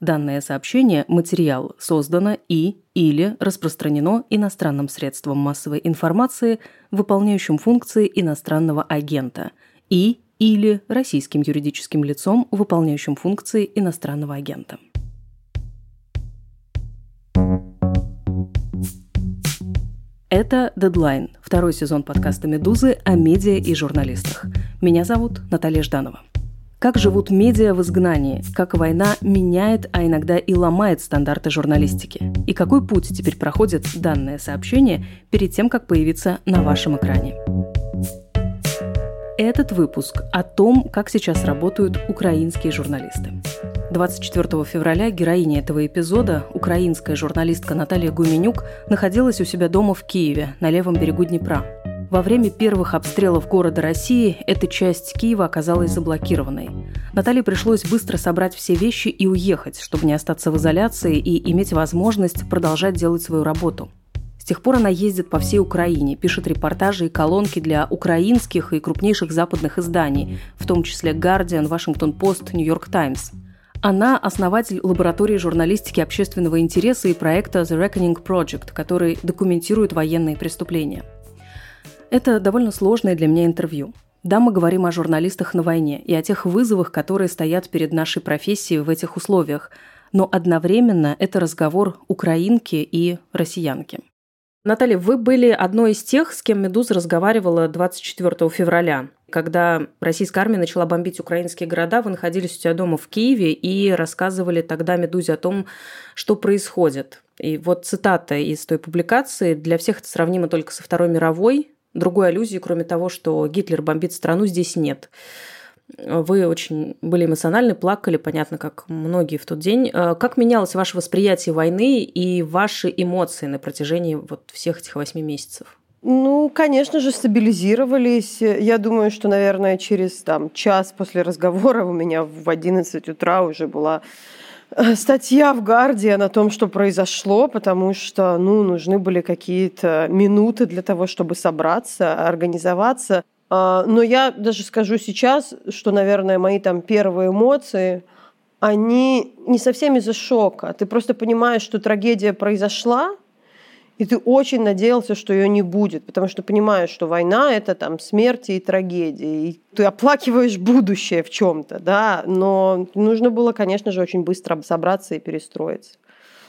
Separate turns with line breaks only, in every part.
Данное сообщение, материал, создано и или распространено иностранным средством массовой информации, выполняющим функции иностранного агента, и или российским юридическим лицом, выполняющим функции иностранного агента. Это «Дедлайн», второй сезон подкаста «Медузы» о медиа и журналистах. Меня зовут Наталья Жданова. Как живут медиа в изгнании, как война меняет, а иногда и ломает стандарты журналистики. И какой путь теперь проходит данное сообщение перед тем, как появиться на вашем экране. Этот выпуск о том, как сейчас работают украинские журналисты. 24 февраля героиня этого эпизода, украинская журналистка Наталья Гуменюк, находилась у себя дома в Киеве, на левом берегу Днепра. Во время первых обстрелов города России эта часть Киева оказалась заблокированной. Наталье пришлось быстро собрать все вещи и уехать, чтобы не остаться в изоляции и иметь возможность продолжать делать свою работу. С тех пор она ездит по всей Украине, пишет репортажи и колонки для украинских и крупнейших западных изданий, в том числе Post, New York Times. Она основатель лаборатории журналистики общественного интереса и проекта The Reckoning Project, который документирует военные преступления – это довольно сложное для меня интервью. Да, мы говорим о журналистах на войне и о тех вызовах, которые стоят перед нашей профессией в этих условиях, но одновременно это разговор украинки и россиянки. Наталья, вы были одной из тех, с кем «Медуза» разговаривала 24 февраля. Когда российская армия начала бомбить украинские города, вы находились у тебя дома в Киеве и рассказывали тогда «Медузе» о том, что происходит. И вот цитата из той публикации. «Для всех это сравнимо только со Второй мировой. Другой аллюзии, кроме того, что Гитлер бомбит страну, здесь нет. Вы очень были эмоциональны, плакали, понятно, как многие в тот день. Э, как менялось ваше восприятие войны и ваши эмоции на протяжении вот всех этих восьми месяцев?
Ну, конечно же, стабилизировались. Я думаю, что, наверное, через там, час после разговора у меня в 11 утра уже была статья в Guardian о том, что произошло, потому что ну, нужны были какие-то минуты для того, чтобы собраться, организоваться. А, но я даже скажу сейчас, что, наверное, мои там первые эмоции, они не совсем из-за шока. Ты просто понимаешь, что трагедия произошла, и ты очень надеялся, что ее не будет, потому что понимаешь, что война это там смерти и трагедии, и ты оплакиваешь будущее в чем-то, да, но нужно было, конечно же, очень быстро собраться и перестроиться.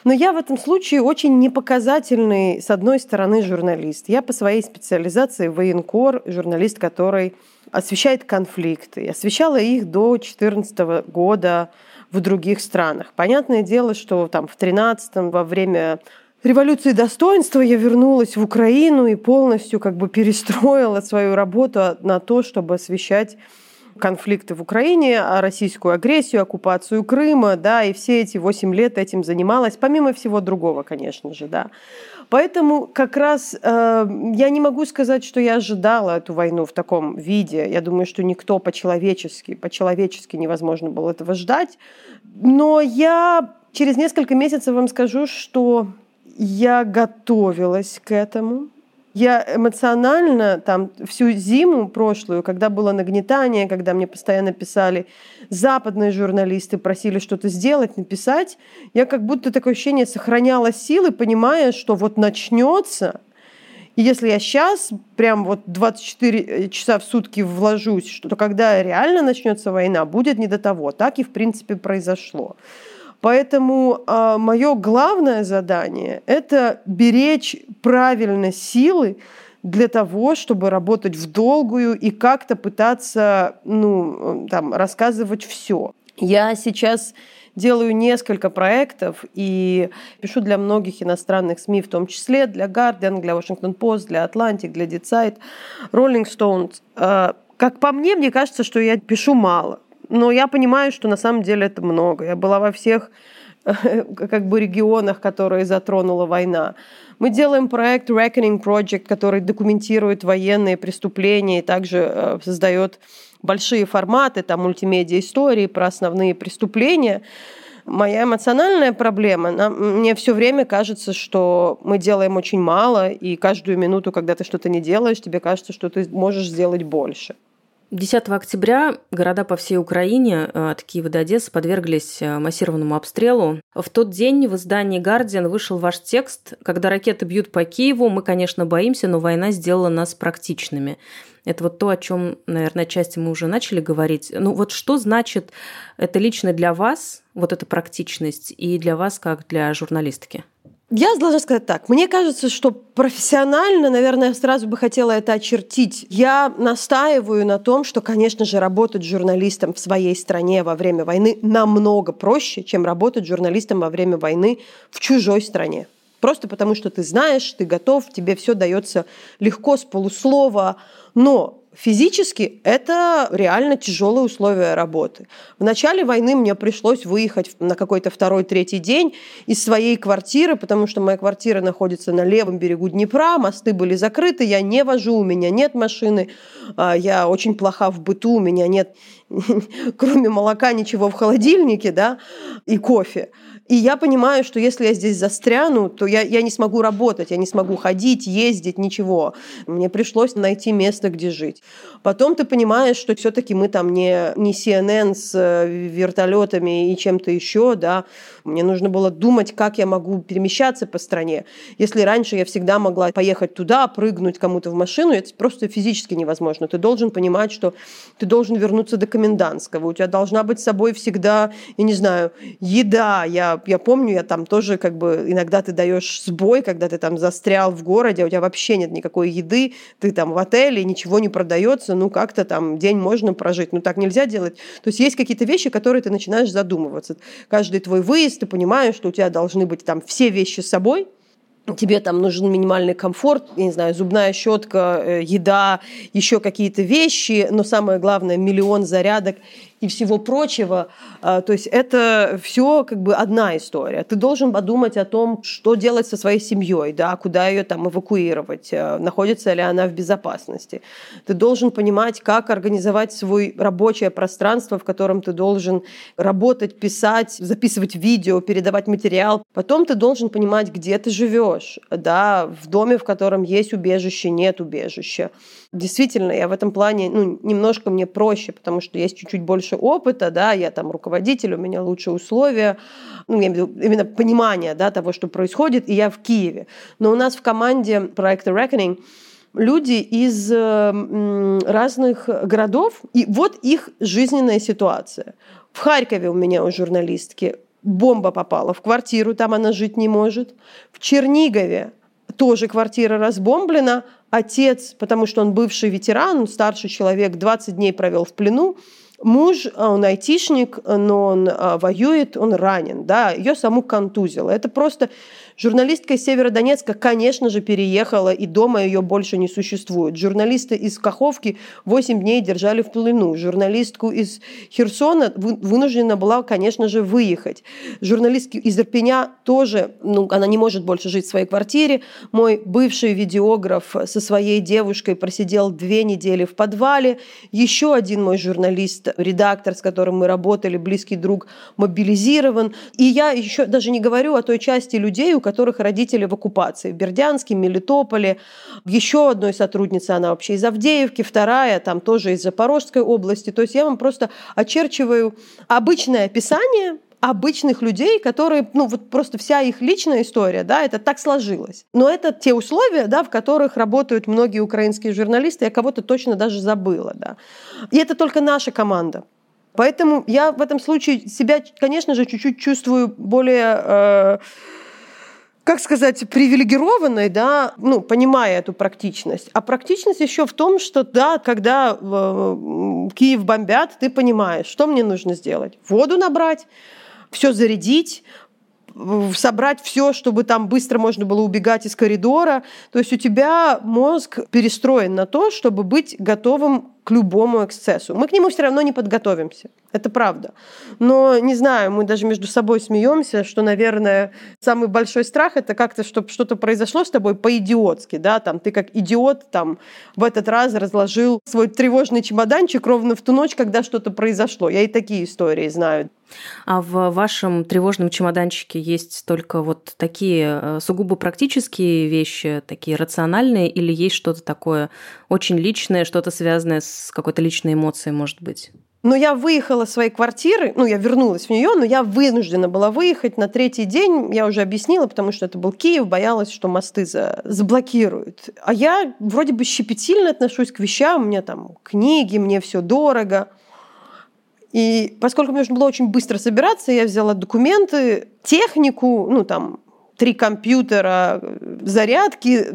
Но я в этом случае очень непоказательный, с одной стороны, журналист. Я по своей специализации военкор, журналист, который освещает конфликты. Освещала их до 2014 года в других странах. Понятное дело, что там в 2013 во время революции достоинства я вернулась в Украину и полностью как бы перестроила свою работу на то, чтобы освещать конфликты в Украине, а российскую агрессию, оккупацию Крыма, да, и все эти восемь лет этим занималась, помимо всего другого, конечно же, да. Поэтому как раз э, я не могу сказать, что я ожидала эту войну в таком виде. Я думаю, что никто по-человечески, по-человечески невозможно было этого ждать. Но я через несколько месяцев вам скажу, что я готовилась к этому. Я эмоционально там всю зиму прошлую, когда было нагнетание, когда мне постоянно писали западные журналисты, просили что-то сделать, написать, я как будто такое ощущение сохраняла силы, понимая, что вот начнется, и если я сейчас прям вот 24 часа в сутки вложусь, что когда реально начнется война, будет не до того. Так и в принципе произошло. Поэтому э, а, мое главное задание – это беречь правильно силы для того, чтобы работать в долгую и как-то пытаться ну, там, рассказывать все. Я сейчас делаю несколько проектов и пишу для многих иностранных СМИ, в том числе для Guardian, для Washington Post, для Atlantic, для Dead Rolling Stones. А, как по мне, мне кажется, что я пишу мало. Но я понимаю, что на самом деле это много. Я была во всех как бы регионах, которые затронула война. Мы делаем проект Reckoning Project, который документирует военные преступления и также э, создает большие форматы, там мультимедиа истории про основные преступления. Моя эмоциональная проблема, мне все время кажется, что мы делаем очень мало, и каждую минуту, когда ты что-то не делаешь, тебе кажется, что ты можешь сделать больше.
10 октября города по всей Украине э, от Киева до Одессы подверглись э, массированному обстрелу. В тот день в издании «Гардиан» вышел ваш текст «Когда ракеты бьют по Киеву, мы, конечно, боимся, но война сделала нас практичными». Это вот то, о чем, наверное, части мы уже начали говорить. Ну вот что значит это лично для вас, вот эта практичность, и для вас как для журналистки?
Я должна сказать так. Мне кажется, что профессионально, наверное, сразу бы хотела это очертить. Я настаиваю на том, что, конечно же, работать журналистом в своей стране во время войны намного проще, чем работать журналистом во время войны в чужой стране. Просто потому, что ты знаешь, ты готов, тебе все дается легко с полуслова. Но Физически это реально тяжелые условия работы. В начале войны мне пришлось выехать на какой-то второй, третий день из своей квартиры, потому что моя квартира находится на левом берегу Днепра, мосты были закрыты, я не вожу, у меня нет машины, а, я очень плоха в быту, у меня нет кроме молока ничего в холодильнике, да, и кофе. И я понимаю, что если я здесь застряну, то я, я не смогу работать, я не смогу ходить, ездить, ничего. Мне пришлось найти место, где жить. Потом ты понимаешь, что все-таки мы там не, не CNN с э, вертолетами и чем-то еще, да. Мне нужно было думать, как я могу перемещаться по стране. Если раньше я всегда могла поехать туда, прыгнуть кому-то в машину, это просто физически невозможно. Ты должен понимать, что ты должен вернуться до комендантского, у тебя должна быть с собой всегда, я не знаю, еда. Я, я помню, я там тоже как бы иногда ты даешь сбой, когда ты там застрял в городе, а у тебя вообще нет никакой еды, ты там в отеле, ничего не продается, ну как-то там день можно прожить, ну так нельзя делать. То есть есть какие-то вещи, которые ты начинаешь задумываться. Каждый твой выезд, ты понимаешь, что у тебя должны быть там все вещи с собой, тебе там нужен минимальный комфорт, я не знаю, зубная щетка, э, еда, еще какие-то вещи, но самое главное, миллион зарядок и всего прочего. А, то есть это все как бы одна история. Ты должен подумать о том, что делать со своей семьей, да, куда ее там эвакуировать, э, находится ли она в безопасности. Ты должен понимать, как организовать свое рабочее пространство, в котором ты должен работать, писать, записывать видео, передавать материал. Потом ты должен понимать, где ты живешь, да, в доме, в котором есть убежище, нет убежища. Действительно, я в этом плане, ну, немножко мне проще, потому что есть чуть-чуть больше опыта, да, я там руководитель, у меня лучшие условия, ну, я имею в виду именно понимание, да, того, что происходит, и я в Киеве. Но у нас в команде проекта Reckoning люди из разных городов, и вот их жизненная ситуация. В Харькове у меня у журналистки бомба попала в квартиру, там она жить не может. В Чернигове тоже квартира разбомблена, отец, потому что он бывший ветеран, старший человек, 20 дней провел в плену, Муж, а, он айтишник, но он а, воюет, он ранен, да, ее саму контузило. Это просто Журналистка из Северодонецка, конечно же, переехала, и дома ее больше не существует. Журналисты из Каховки 8 дней держали в плену. Журналистку из Херсона вынуждена была, конечно же, выехать. Журналистки из Ирпеня тоже, ну, она не может больше жить в своей квартире. Мой бывший видеограф со своей девушкой просидел две недели в подвале. Еще один мой журналист, редактор, с которым мы работали, близкий друг, мобилизирован. И я еще даже не говорю о той части людей, у которых родители в оккупации. В Бердянске, Мелитополе. Еще одной сотрудницы, она вообще из Авдеевки, вторая там тоже из Запорожской области. То есть я вам просто очерчиваю обычное описание обычных людей, которые, ну вот просто вся их личная история, да, это так сложилось. Но это те условия, да, в которых работают многие украинские журналисты, я кого-то точно даже забыла, да. И это только наша команда. Поэтому я в этом случае себя, конечно же, чуть-чуть чувствую более э, как сказать, привилегированной, да, ну, понимая эту практичность. А практичность еще в том, что, да, когда э, Киев бомбят, ты понимаешь, что мне нужно сделать. Воду набрать, все зарядить, собрать все, чтобы там быстро можно было убегать из коридора. То есть у тебя мозг перестроен на то, чтобы быть готовым к любому эксцессу. Мы к нему все равно не подготовимся. Это правда. Но, не знаю, мы даже между собой смеемся, что, наверное, самый большой страх это как-то, чтобы что-то произошло с тобой по-идиотски, да, там, ты как идиот там в этот раз разложил свой тревожный чемоданчик ровно в ту ночь, когда что-то произошло. Я и такие истории знаю.
А в вашем тревожном чемоданчике есть только вот такие э, сугубо практические вещи, такие рациональные, или есть что-то такое очень личное, что-то связанное с какой-то личной эмоцией, может быть?
Но я выехала из своей квартиры, ну, я вернулась в нее, но я вынуждена была выехать на третий день, я уже объяснила, потому что это был Киев, боялась, что мосты за... заблокируют. А я вроде бы щепетильно отношусь к вещам, у меня там книги, мне все дорого. И поскольку мне нужно было очень быстро собираться, я взяла документы, технику, ну, там, три компьютера, зарядки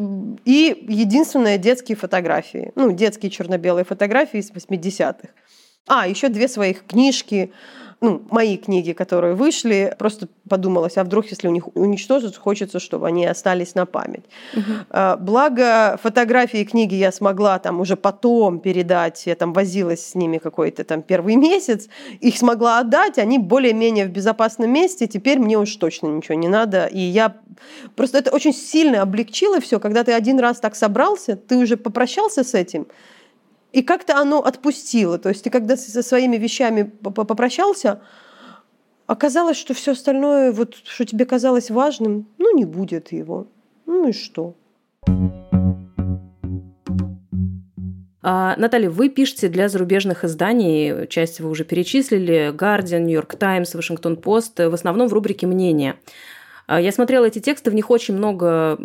и единственные детские фотографии. Ну, детские черно-белые фотографии из 80-х. А, еще две своих книжки, ну, мои книги, которые вышли, просто подумалось, а вдруг, если у них уничтожат, хочется, чтобы они остались на память. Угу. Благо, фотографии и книги я смогла там уже потом передать, я там возилась с ними какой-то там первый месяц, их смогла отдать, они более-менее в безопасном месте, теперь мне уж точно ничего не надо, и я просто это очень сильно облегчило все, когда ты один раз так собрался, ты уже попрощался с этим, и как-то оно отпустило. То есть ты когда со своими вещами попрощался, оказалось, что все остальное, вот, что тебе казалось важным, ну, не будет его. Ну и что?
А, Наталья, вы пишете для зарубежных изданий, часть вы уже перечислили, Guardian, New York Times, Washington Post, в основном в рубрике «Мнение». А, я смотрела эти тексты, в них очень много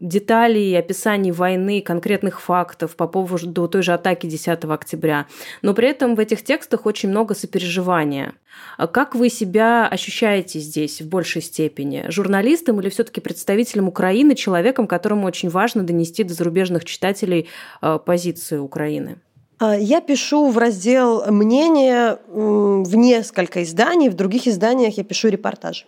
деталей, описаний войны, конкретных фактов по поводу той же атаки 10 октября. Но при этом в этих текстах очень много сопереживания. А как вы себя ощущаете здесь в большей степени? Журналистом или все-таки представителем Украины, человеком, которому очень важно донести до зарубежных читателей а, позицию Украины?
Я пишу в раздел «Мнение» в несколько изданий, в других изданиях я пишу репортажи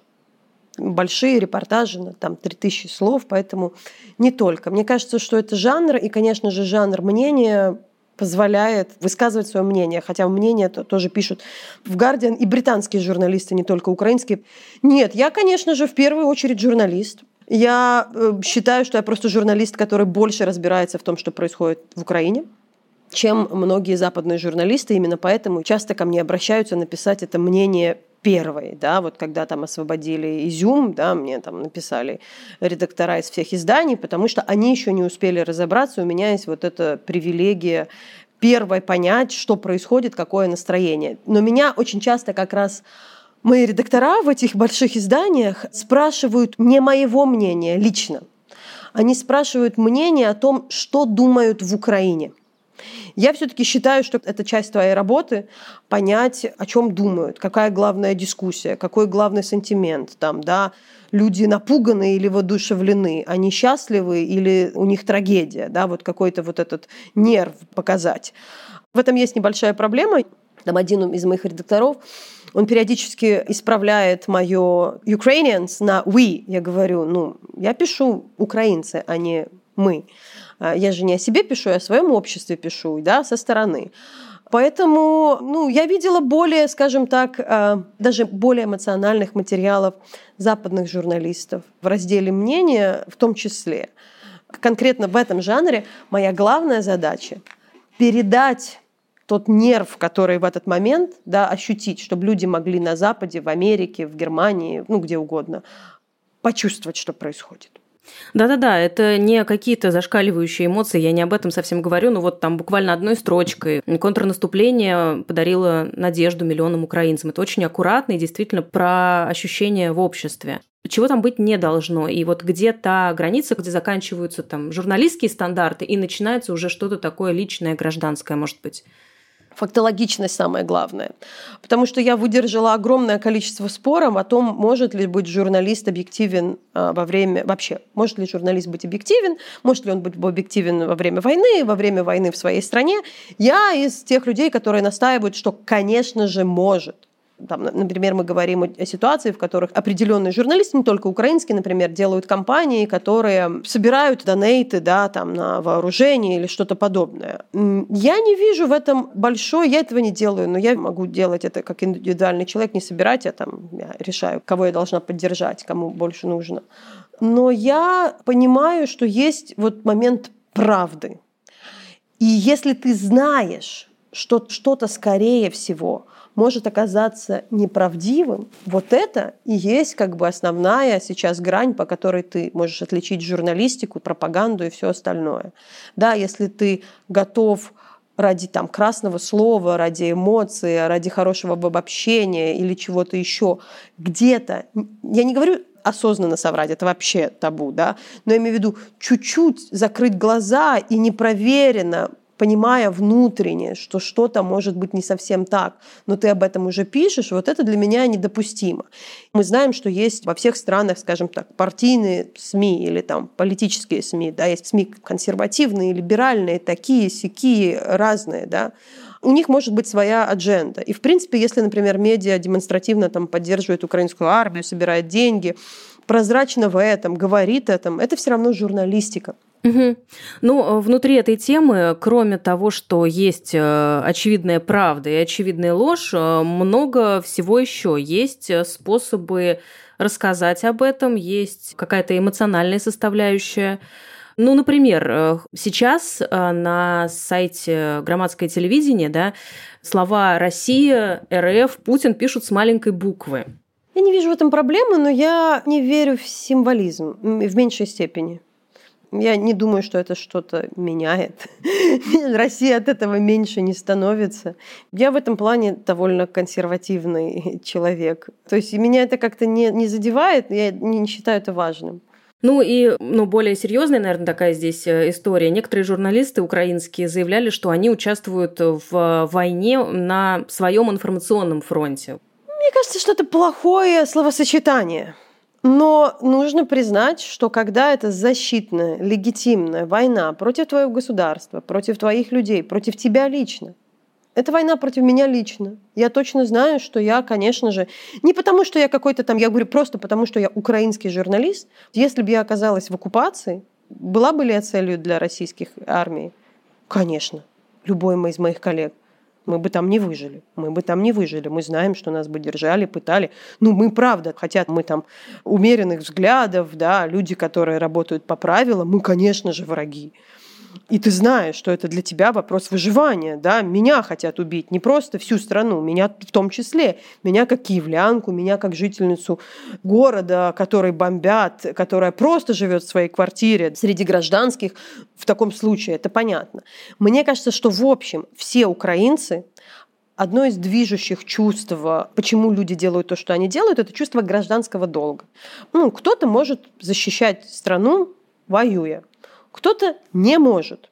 большие репортажи на там 3000 слов, поэтому не только. Мне кажется, что это жанр, и, конечно же, жанр мнения позволяет высказывать свое мнение, хотя мнение -то тоже пишут в Guardian и британские журналисты, не только украинские. Нет, я, конечно же, в первую очередь журналист. Я э, считаю, что я просто журналист, который больше разбирается в том, что происходит в Украине, чем многие западные журналисты. Именно поэтому часто ко мне обращаются написать это мнение первой, да, вот когда там освободили Изюм, да, мне там написали редактора из всех изданий, потому что они еще не успели разобраться, у меня есть вот эта привилегия первой понять, что происходит, какое настроение. Но меня очень часто как раз мои редактора в этих больших изданиях спрашивают не моего мнения лично, они спрашивают мнение о том, что думают в Украине – я все-таки считаю, что это часть твоей работы понять, о чем думают, какая главная дискуссия, какой главный сентимент там, да, люди напуганы или воодушевлены, они счастливы или у них трагедия, да, вот какой-то вот этот нерв показать. В этом есть небольшая проблема. Там один из моих редакторов, он периодически исправляет мое Ukrainians на we. Я говорю, ну, я пишу украинцы, а не мы. А, я же не о себе пишу, я о своем обществе пишу, да, со стороны. Поэтому ну, я видела более, скажем так, а, даже более эмоциональных материалов западных журналистов в разделе мнения в том числе. Конкретно в этом жанре моя главная задача – передать тот нерв, который в этот момент да, ощутить, чтобы люди могли на Западе, в Америке, в Германии, ну где угодно, почувствовать, что происходит.
Да-да-да, это не какие-то зашкаливающие эмоции, я не об этом совсем говорю, но вот там буквально одной строчкой контрнаступление подарило надежду миллионам украинцам. Это очень аккуратно и действительно про ощущения в обществе чего там быть не должно. И вот где та граница, где заканчиваются там журналистские стандарты и начинается уже что-то такое личное, гражданское, может быть.
Фактологичность самое главное. Потому что я выдержала огромное количество споров о том, может ли быть журналист объективен а, во время... Вообще, может ли журналист быть объективен, может ли он быть объективен во время войны, во время войны в своей стране. Я из тех людей, которые настаивают, что, конечно же, может. Там, например, мы говорим о ситуации, в которых определенные журналисты, не только украинские, например, делают кампании, которые собирают донейты да, там, на вооружение или что-то подобное. Я не вижу в этом большой, я этого не делаю, но я могу делать это как индивидуальный человек, не собирать, я там я решаю, кого я должна поддержать, кому больше нужно. Но я понимаю, что есть вот момент правды. И если ты знаешь, что что-то скорее всего может оказаться неправдивым, вот это и есть как бы основная сейчас грань, по которой ты можешь отличить журналистику, пропаганду и все остальное. Да, если ты готов ради там красного слова, ради эмоций, ради хорошего обобщения или чего-то еще где-то, я не говорю осознанно соврать, это вообще табу, да, но я имею в виду чуть-чуть закрыть глаза и непроверенно понимая внутренне, что что-то может быть не совсем так, но ты об этом уже пишешь, вот это для меня недопустимо. Мы знаем, что есть во всех странах, скажем так, партийные СМИ или там политические СМИ, да, есть СМИ консервативные, либеральные, такие, сякие, разные, да, у них может быть своя адженда. И, в принципе, если, например, медиа демонстративно там, поддерживает украинскую армию, собирает деньги, прозрачно в этом, говорит этом, это все равно журналистика.
Угу. Ну, внутри этой темы, кроме того, что есть э, очевидная правда и очевидная ложь, э, много всего еще. Есть э, способы рассказать об этом, есть какая-то эмоциональная составляющая. Ну, например, сейчас на сайте громадское телевидение да, слова «Россия», «РФ», «Путин» пишут с маленькой буквы.
Я не вижу в этом проблемы, но я не верю в символизм в меньшей степени. Я не думаю, что это что-то меняет. Россия от этого меньше не становится. Я в этом плане довольно консервативный человек. То есть меня это как-то не, не задевает, я не считаю это важным.
Ну и ну, более серьезная, наверное, такая здесь э, история. Некоторые журналисты украинские заявляли, что они участвуют в войне на своем информационном фронте.
Мне кажется, что это плохое словосочетание. Но нужно признать, что когда это защитная, легитимная война против твоего государства, против твоих людей, против тебя лично, это война против меня лично. Я точно знаю, что я, конечно же, не потому, что я какой-то там, я говорю просто потому, что я украинский журналист. Если бы я оказалась в оккупации, была бы ли я целью для российских армий? Конечно. Любой из моих коллег мы бы там не выжили. Мы бы там не выжили. Мы знаем, что нас бы держали, пытали. Ну, мы правда, хотя мы там умеренных взглядов, да, люди, которые работают по правилам, мы, конечно же, враги. И ты знаешь, что это для тебя вопрос выживания. Да? Меня хотят убить, не просто всю страну, меня в том числе. Меня как киевлянку, меня как жительницу города, который бомбят, которая просто живет в своей квартире среди гражданских. В таком случае это понятно. Мне кажется, что в общем все украинцы одно из движущих чувств, почему люди делают то, что они делают, это чувство гражданского долга. Ну, кто-то может защищать страну, воюя кто-то не может.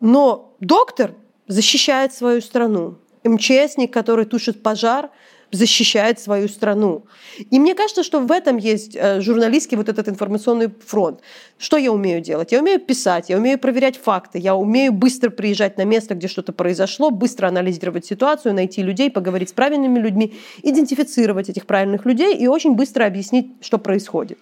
Но доктор защищает свою страну. МЧСник, который тушит пожар, защищает свою страну. И мне кажется, что в этом есть э, журналистский вот этот информационный фронт. Что я умею делать? Я умею писать, я умею проверять факты, я умею быстро приезжать на место, где что-то произошло, быстро анализировать ситуацию, найти людей, поговорить с правильными людьми, идентифицировать этих правильных людей и очень быстро объяснить, что происходит.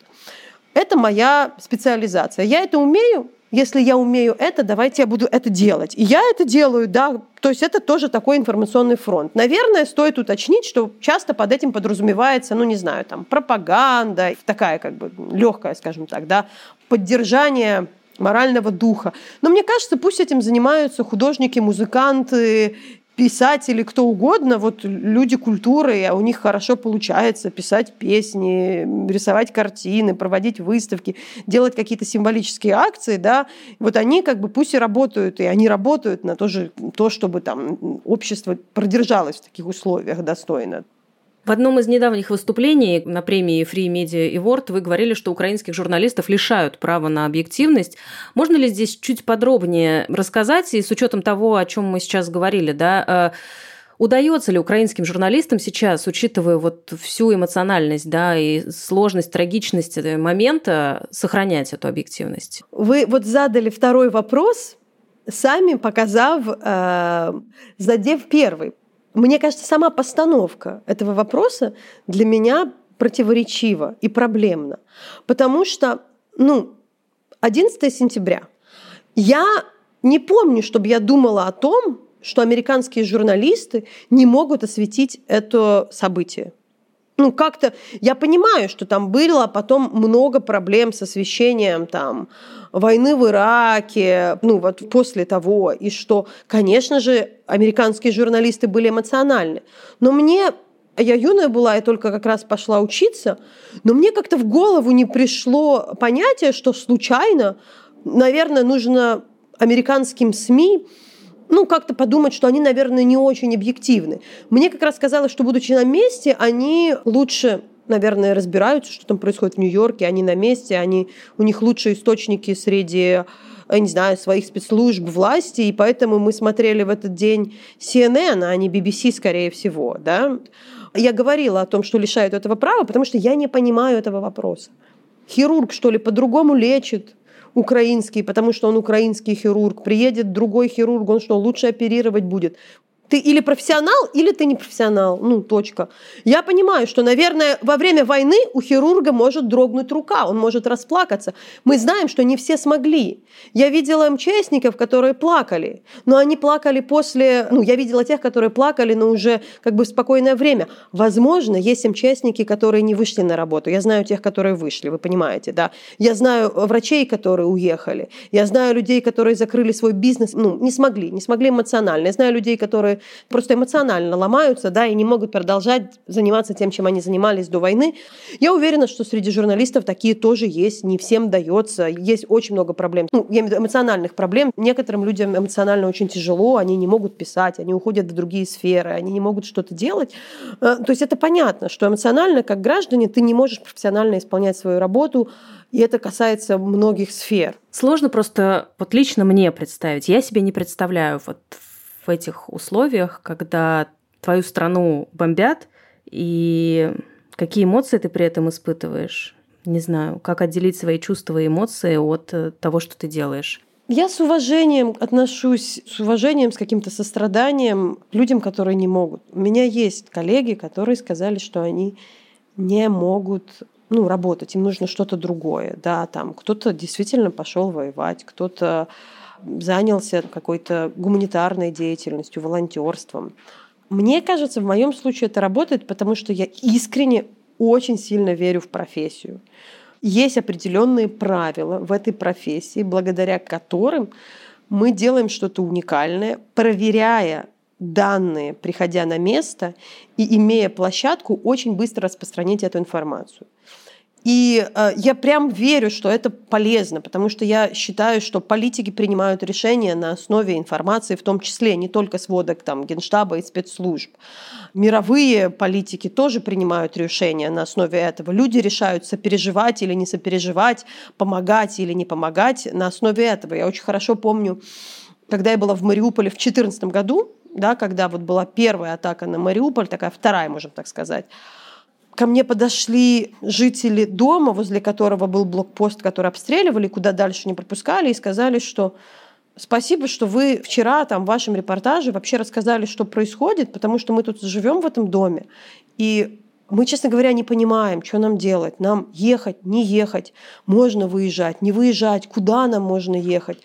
Это моя специализация. Я это умею, если я умею это, давайте я буду это делать. И я это делаю, да. То есть это тоже такой информационный фронт. Наверное, стоит уточнить, что часто под этим подразумевается, ну не знаю, там пропаганда, такая как бы легкая, скажем так, да, поддержание морального духа. Но мне кажется, пусть этим занимаются художники, музыканты писатели, кто угодно, вот люди культуры, а у них хорошо получается писать песни, рисовать картины, проводить выставки, делать какие-то символические акции, да, вот они как бы пусть и работают, и они работают на то, же, то чтобы там общество продержалось в таких условиях достойно.
В одном из недавних выступлений на премии Free Media Award вы говорили, что украинских журналистов лишают права на объективность. Можно ли здесь чуть подробнее рассказать, и с учетом того, о чем мы сейчас говорили, да, э, Удается ли украинским журналистам сейчас, учитывая вот всю эмоциональность да, и сложность, трагичность момента, сохранять эту объективность?
Вы вот задали второй вопрос, сами показав, э, задев первый. Мне кажется, сама постановка этого вопроса для меня противоречива и проблемна. Потому что, ну, 11 сентября. Я не помню, чтобы я думала о том, что американские журналисты не могут осветить это событие. Ну, как-то я понимаю, что там было потом много проблем с освещением там войны в Ираке, ну, вот после того, и что, конечно же, американские журналисты были эмоциональны. Но мне я юная была, я только как раз пошла учиться, но мне как-то в голову не пришло понятие, что случайно, наверное, нужно американским СМИ ну, как-то подумать, что они, наверное, не очень объективны. Мне как раз казалось, что, будучи на месте, они лучше наверное, разбираются, что там происходит в Нью-Йорке, они на месте, они, у них лучшие источники среди я не знаю, своих спецслужб, власти, и поэтому мы смотрели в этот день CNN, а не BBC, скорее всего, да. Я говорила о том, что лишают этого права, потому что я не понимаю этого вопроса. Хирург, что ли, по-другому лечит, украинский, потому что он украинский хирург. Приедет другой хирург, он что, лучше оперировать будет? Ты или профессионал, или ты не профессионал. Ну, точка. Я понимаю, что, наверное, во время войны у хирурга может дрогнуть рука, он может расплакаться. Мы знаем, что не все смогли. Я видела МЧСников, которые плакали, но они плакали после... Ну, я видела тех, которые плакали, но уже как бы в спокойное время. Возможно, есть МЧСники, которые не вышли на работу. Я знаю тех, которые вышли, вы понимаете, да. Я знаю врачей, которые уехали. Я знаю людей, которые закрыли свой бизнес, ну, не смогли, не смогли эмоционально. Я знаю людей, которые просто эмоционально ломаются, да, и не могут продолжать заниматься тем, чем они занимались до войны. Я уверена, что среди журналистов такие тоже есть, не всем дается, есть очень много проблем. Ну, я имею в виду эмоциональных проблем. Некоторым людям эмоционально очень тяжело, они не могут писать, они уходят в другие сферы, они не могут что-то делать. Э, то есть это понятно, что эмоционально, как граждане, ты не можешь профессионально исполнять свою работу, и это касается многих сфер.
Сложно просто вот лично мне представить. Я себе не представляю вот в этих условиях, когда твою страну бомбят, и какие эмоции ты при этом испытываешь? Не знаю, как отделить свои чувства и эмоции от э, того, что ты делаешь?
Я с уважением отношусь, с уважением, с каким-то состраданием к людям, которые не могут. У меня есть коллеги, которые сказали, что они не могут ну, работать, им нужно что-то другое. Да, там кто-то действительно пошел воевать, кто-то занялся какой-то гуманитарной деятельностью, волонтерством. Мне кажется, в моем случае это работает, потому что я искренне очень сильно верю в профессию. Есть определенные правила в этой профессии, благодаря которым мы делаем что-то уникальное, проверяя данные, приходя на место и имея площадку, очень быстро распространить эту информацию. И э, я прям верю, что это полезно, потому что я считаю, что политики принимают решения на основе информации, в том числе не только сводок там, Генштаба и спецслужб. Мировые политики тоже принимают решения на основе этого. Люди решают сопереживать или не сопереживать, помогать или не помогать на основе этого. Я очень хорошо помню, когда я была в Мариуполе в 2014 году, да, когда вот была первая атака на Мариуполь, такая вторая, можно так сказать, ко мне подошли жители дома, возле которого был блокпост, который обстреливали, куда дальше не пропускали, и сказали, что спасибо, что вы вчера там в вашем репортаже вообще рассказали, что происходит, потому что мы тут живем в этом доме, и мы, честно говоря, не понимаем, что нам делать. Нам ехать, не ехать, можно выезжать, не выезжать, куда нам можно ехать.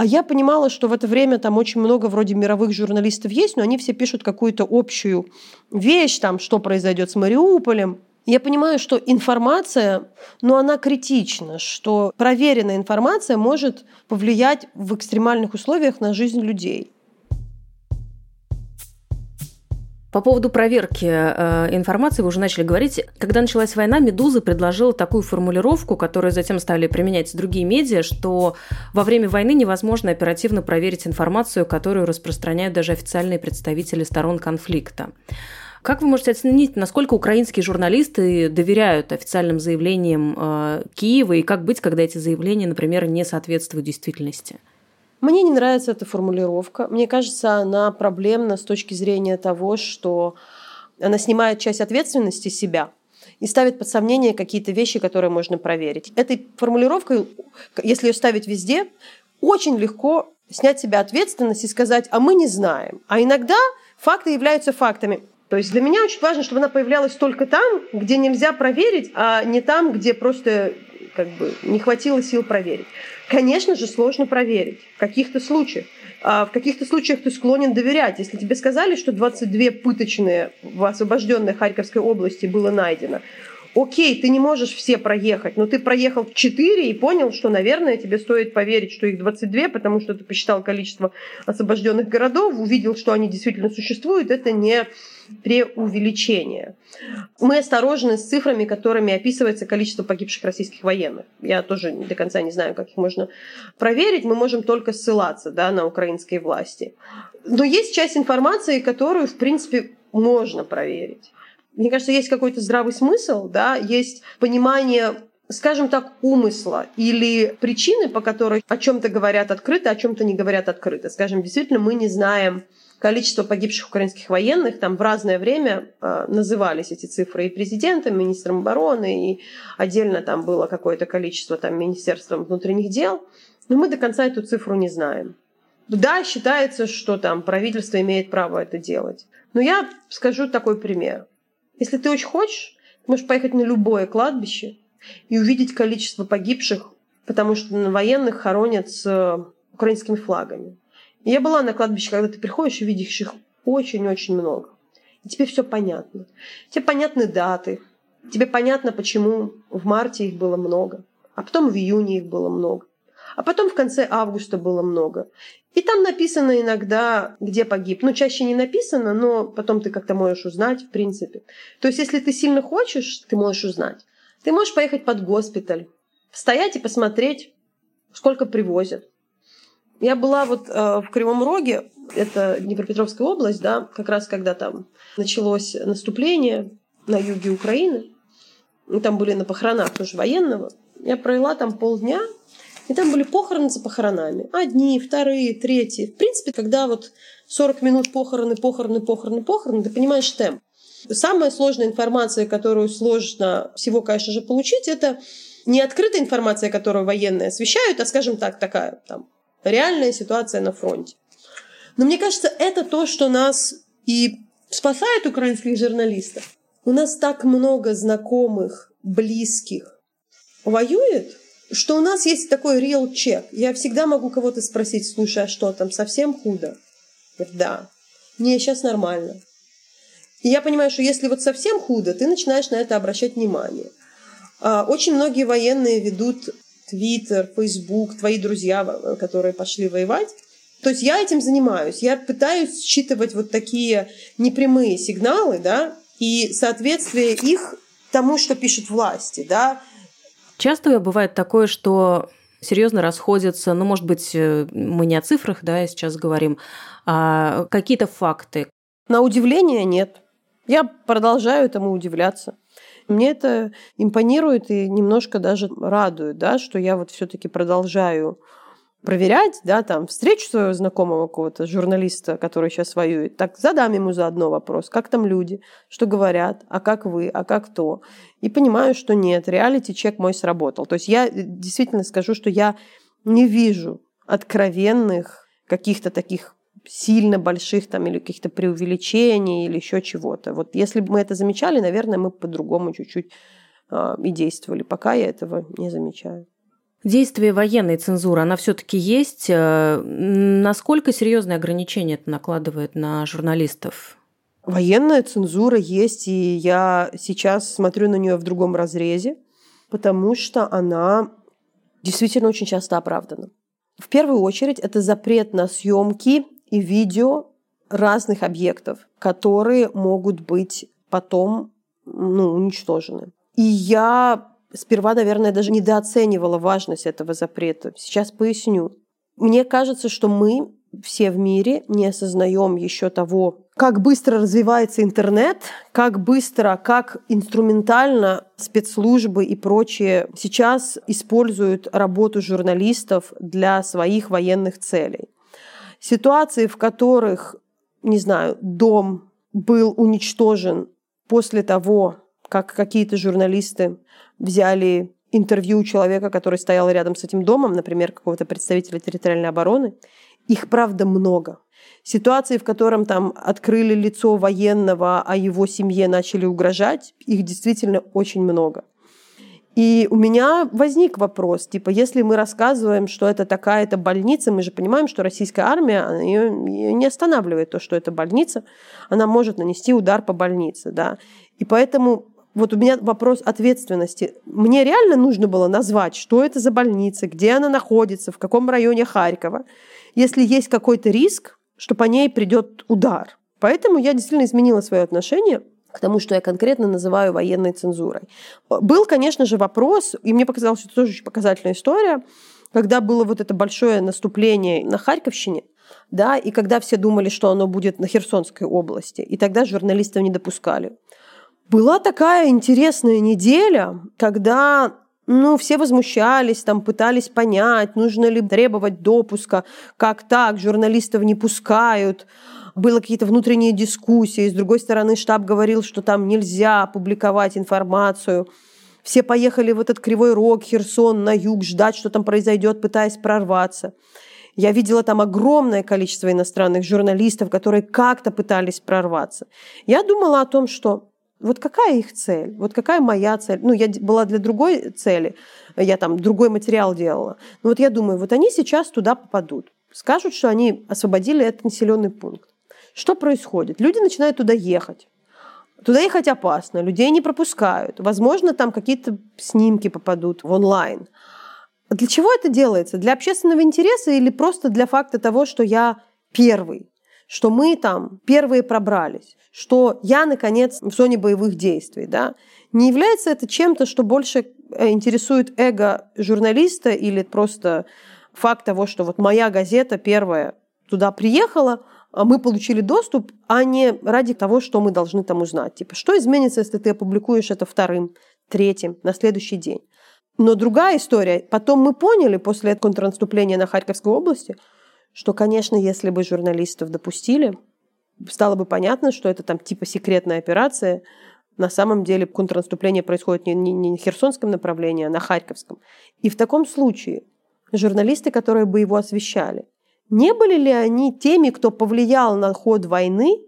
А я понимала, что в это время там очень много вроде мировых журналистов есть, но они все пишут какую-то общую вещь, там, что произойдет с Мариуполем. Я понимаю, что информация, ну, она критична, что проверенная информация может повлиять в экстремальных условиях на жизнь людей.
По поводу проверки э, информации вы уже начали говорить. Когда началась война, «Медуза» предложила такую формулировку, которую затем стали применять другие медиа, что во время войны невозможно оперативно проверить информацию, которую распространяют даже официальные представители сторон конфликта. Как вы можете оценить, насколько украинские журналисты доверяют официальным заявлениям э, Киева и как быть, когда эти заявления, например, не соответствуют действительности?
Мне не нравится эта формулировка. Мне кажется, она проблемна с точки зрения того, что она снимает часть ответственности себя и ставит под сомнение какие-то вещи, которые можно проверить. Этой формулировкой, если ее ставить везде, очень легко снять себя ответственность и сказать, а мы не знаем. А иногда факты являются фактами. То есть для меня очень важно, чтобы она появлялась только там, где нельзя проверить, а не там, где просто как бы не хватило сил проверить. Конечно же, сложно проверить в каких-то случаях. А в каких-то случаях ты склонен доверять. Если тебе сказали, что 22 пыточные в освобожденной Харьковской области было найдено, окей, ты не можешь все проехать, но ты проехал 4 и понял, что, наверное, тебе стоит поверить, что их 22, потому что ты посчитал количество освобожденных городов, увидел, что они действительно существуют, это не преувеличение. Мы осторожны с цифрами, которыми описывается количество погибших российских военных. Я тоже до конца не знаю, как их можно проверить. Мы можем только ссылаться да, на украинские власти. Но есть часть информации, которую, в принципе, можно проверить. Мне кажется, есть какой-то здравый смысл, да, есть понимание скажем так, умысла или причины, по которой о чем-то говорят открыто, о чем-то не говорят открыто. Скажем, действительно, мы не знаем количество погибших украинских военных. Там в разное время э, назывались эти цифры и президентом, и министром обороны, и отдельно там было какое-то количество там Министерством внутренних дел. Но мы до конца эту цифру не знаем. Да, считается, что там правительство имеет право это делать. Но я скажу такой пример. Если ты очень хочешь, ты можешь поехать на любое кладбище и увидеть количество погибших, потому что на военных хоронят с э, украинскими флагами. Я была на кладбище, когда ты приходишь и видишь их очень-очень много. И тебе все понятно. Тебе понятны даты. Тебе понятно, почему в марте их было много. А потом в июне их было много. А потом в конце августа было много. И там написано иногда, где погиб. Ну, чаще не написано, но потом ты как-то можешь узнать, в принципе. То есть, если ты сильно хочешь, ты можешь узнать. Ты можешь поехать под госпиталь, стоять и посмотреть, сколько привозят. Я была вот э, в Кривом Роге, это Днепропетровская область, да, как раз когда там началось наступление на юге Украины. И там были на похоронах тоже военного. Я провела там полдня, и там были похороны за похоронами. Одни, вторые, третьи. В принципе, когда вот 40 минут похороны, похороны, похороны, похороны, ты понимаешь темп. Самая сложная информация, которую сложно всего, конечно же, получить, это не открытая информация, которую военные освещают, а, скажем так, такая там реальная ситуация на фронте. Но мне кажется, это то, что нас и спасает украинских журналистов. У нас так много знакомых, близких воюет, что у нас есть такой real check. Я всегда могу кого-то спросить, слушай, а что там, совсем худо? Да. Не, сейчас нормально. И я понимаю, что если вот совсем худо, ты начинаешь на это обращать внимание. А, очень многие военные ведут Твиттер, Фейсбук, твои друзья, которые пошли воевать. То есть я этим занимаюсь. Я пытаюсь считывать вот такие непрямые сигналы, да, и соответствие их тому, что пишут власти, да,
Часто бывает такое, что серьезно расходятся, ну, может быть, э, мы не о цифрах, да, сейчас говорим, а какие-то факты.
На удивление нет. Я продолжаю этому удивляться. Мне это импонирует и немножко даже радует, да, что я вот все-таки продолжаю проверять, да, там, встречу своего знакомого какого-то журналиста, который сейчас воюет, так задам ему заодно вопрос, как там люди, что говорят, а как вы, а как то. И понимаю, что нет, реалити-чек мой сработал. То есть я э, действительно скажу, что я не вижу откровенных каких-то таких сильно больших там или каких-то преувеличений или еще чего-то. Вот если бы мы это замечали, наверное, мы по-другому чуть-чуть э, и действовали. Пока я этого не замечаю.
Действие военной цензуры, она все-таки есть. Э, насколько серьезные ограничения это накладывает на журналистов?
Военная цензура есть, и я сейчас смотрю на нее в другом разрезе, потому что она действительно очень часто оправдана. В первую очередь это запрет на съемки и видео разных объектов, которые могут быть потом ну, уничтожены. И я сперва, наверное, даже недооценивала важность этого запрета. Сейчас поясню. Мне кажется, что мы все в мире не осознаем еще того, как быстро развивается интернет, как быстро, как инструментально спецслужбы и прочие сейчас используют работу журналистов для своих военных целей. Ситуации, в которых, не знаю, дом был уничтожен после того, как какие-то журналисты взяли интервью у человека, который стоял рядом с этим домом, например, какого-то представителя территориальной обороны. Их, правда, много. Ситуации, в котором там открыли лицо военного, а его семье начали угрожать, их действительно очень много. И у меня возник вопрос, типа, если мы рассказываем, что это такая-то больница, мы же понимаем, что российская армия ее не останавливает то, что это больница, она может нанести удар по больнице, да. И поэтому вот у меня вопрос ответственности. Мне реально нужно было назвать, что это за больница, где она находится, в каком районе Харькова, если есть какой-то риск, что по ней придет удар. Поэтому я действительно изменила свое отношение к тому, что я конкретно называю военной цензурой. Был, конечно же, вопрос, и мне показалось, что это тоже очень показательная история, когда было вот это большое наступление на Харьковщине, да, и когда все думали, что оно будет на Херсонской области, и тогда журналистов не допускали. Была такая интересная неделя, когда ну, все возмущались, там пытались понять, нужно ли требовать допуска, как так, журналистов не пускают было какие-то внутренние дискуссии. С другой стороны, штаб говорил, что там нельзя публиковать информацию. Все поехали в этот Кривой Рог, Херсон, на юг, ждать, что там произойдет, пытаясь прорваться. Я видела там огромное количество иностранных журналистов, которые как-то пытались прорваться. Я думала о том, что вот какая их цель? Вот какая моя цель? Ну, я была для другой цели, я там другой материал делала. Но вот я думаю, вот они сейчас туда попадут. Скажут, что они освободили этот населенный пункт. Что происходит? Люди начинают туда ехать. Туда ехать опасно, людей не пропускают. Возможно, там какие-то снимки попадут в онлайн. Для чего это делается? Для общественного интереса или просто для факта того, что я первый? Что мы там первые пробрались? Что я, наконец, в зоне боевых действий? Да? Не является это чем-то, что больше э, интересует эго журналиста или просто факт того, что вот моя газета первая туда приехала, а мы получили доступ, а не ради того, что мы должны там узнать. Типа, что изменится, если ты опубликуешь это вторым, третьим, на следующий день. Но другая история. Потом мы поняли после контрнаступления на Харьковской области, что, конечно, если бы журналистов допустили, стало бы понятно, что это там типа секретная операция. На самом деле контрнаступление происходит не, не, не на Херсонском направлении, а на Харьковском. И в таком случае журналисты, которые бы его освещали, не были ли они теми, кто повлиял на ход войны,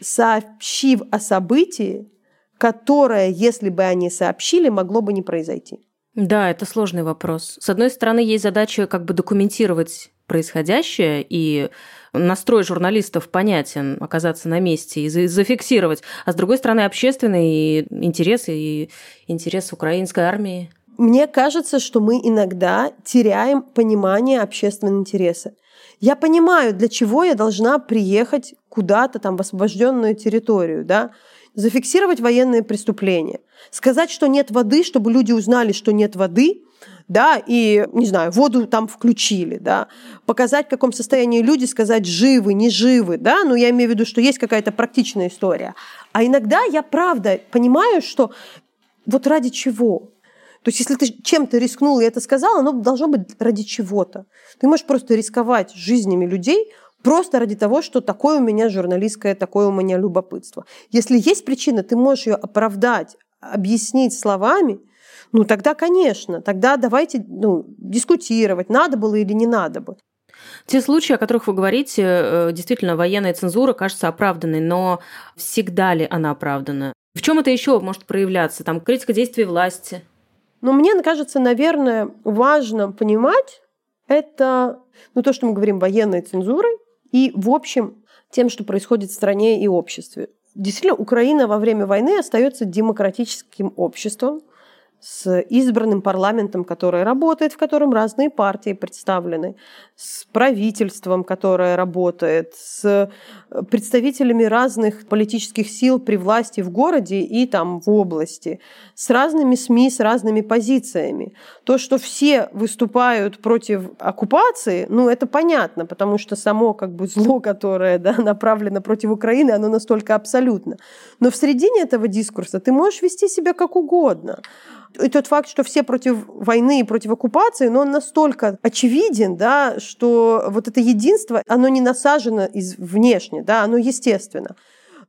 сообщив о событии, которое, если бы они сообщили, могло бы не произойти?
Да, это сложный вопрос. С одной стороны, есть задача как бы документировать происходящее, и настрой журналистов понятен, оказаться на месте и зафиксировать. А с другой стороны, общественные интересы и интерес украинской армии.
Мне кажется, что мы иногда теряем понимание общественного интереса. Я понимаю, для чего я должна приехать куда-то там в освобожденную территорию, да, зафиксировать военные преступления, сказать, что нет воды, чтобы люди узнали, что нет воды, да, и, не знаю, воду там включили, да, показать, в каком состоянии люди, сказать, живы, не живы, да, ну, я имею в виду, что есть какая-то практичная история. А иногда я правда понимаю, что вот ради чего? То есть, если ты чем-то рискнул и это сказал, оно должно быть ради чего-то. Ты можешь просто рисковать жизнями людей просто ради того, что такое у меня журналистское, такое у меня любопытство. Если есть причина, ты можешь ее оправдать, объяснить словами, ну тогда, конечно, тогда давайте ну, дискутировать, надо было или не надо бы.
Те случаи, о которых вы говорите, э, действительно, военная цензура кажется оправданной, но всегда ли она оправдана? В чем это еще может проявляться? Там критика действий власти,
но мне кажется, наверное, важно понимать это, ну, то, что мы говорим военной цензурой, и, в общем, тем, что происходит в стране и обществе. Действительно, Украина во время войны остается демократическим обществом, с избранным парламентом, который работает, в котором разные партии представлены, с правительством, которое работает, с представителями разных политических сил при власти в городе и там в области, с разными СМИ, с разными позициями. То, что все выступают против оккупации, ну, это понятно, потому что само как бы зло, которое да, направлено против Украины, оно настолько абсолютно. Но в середине этого дискурса ты можешь вести себя как угодно и тот факт, что все против войны и против оккупации, но он настолько очевиден, да, что вот это единство, оно не насажено из внешне, да, оно естественно.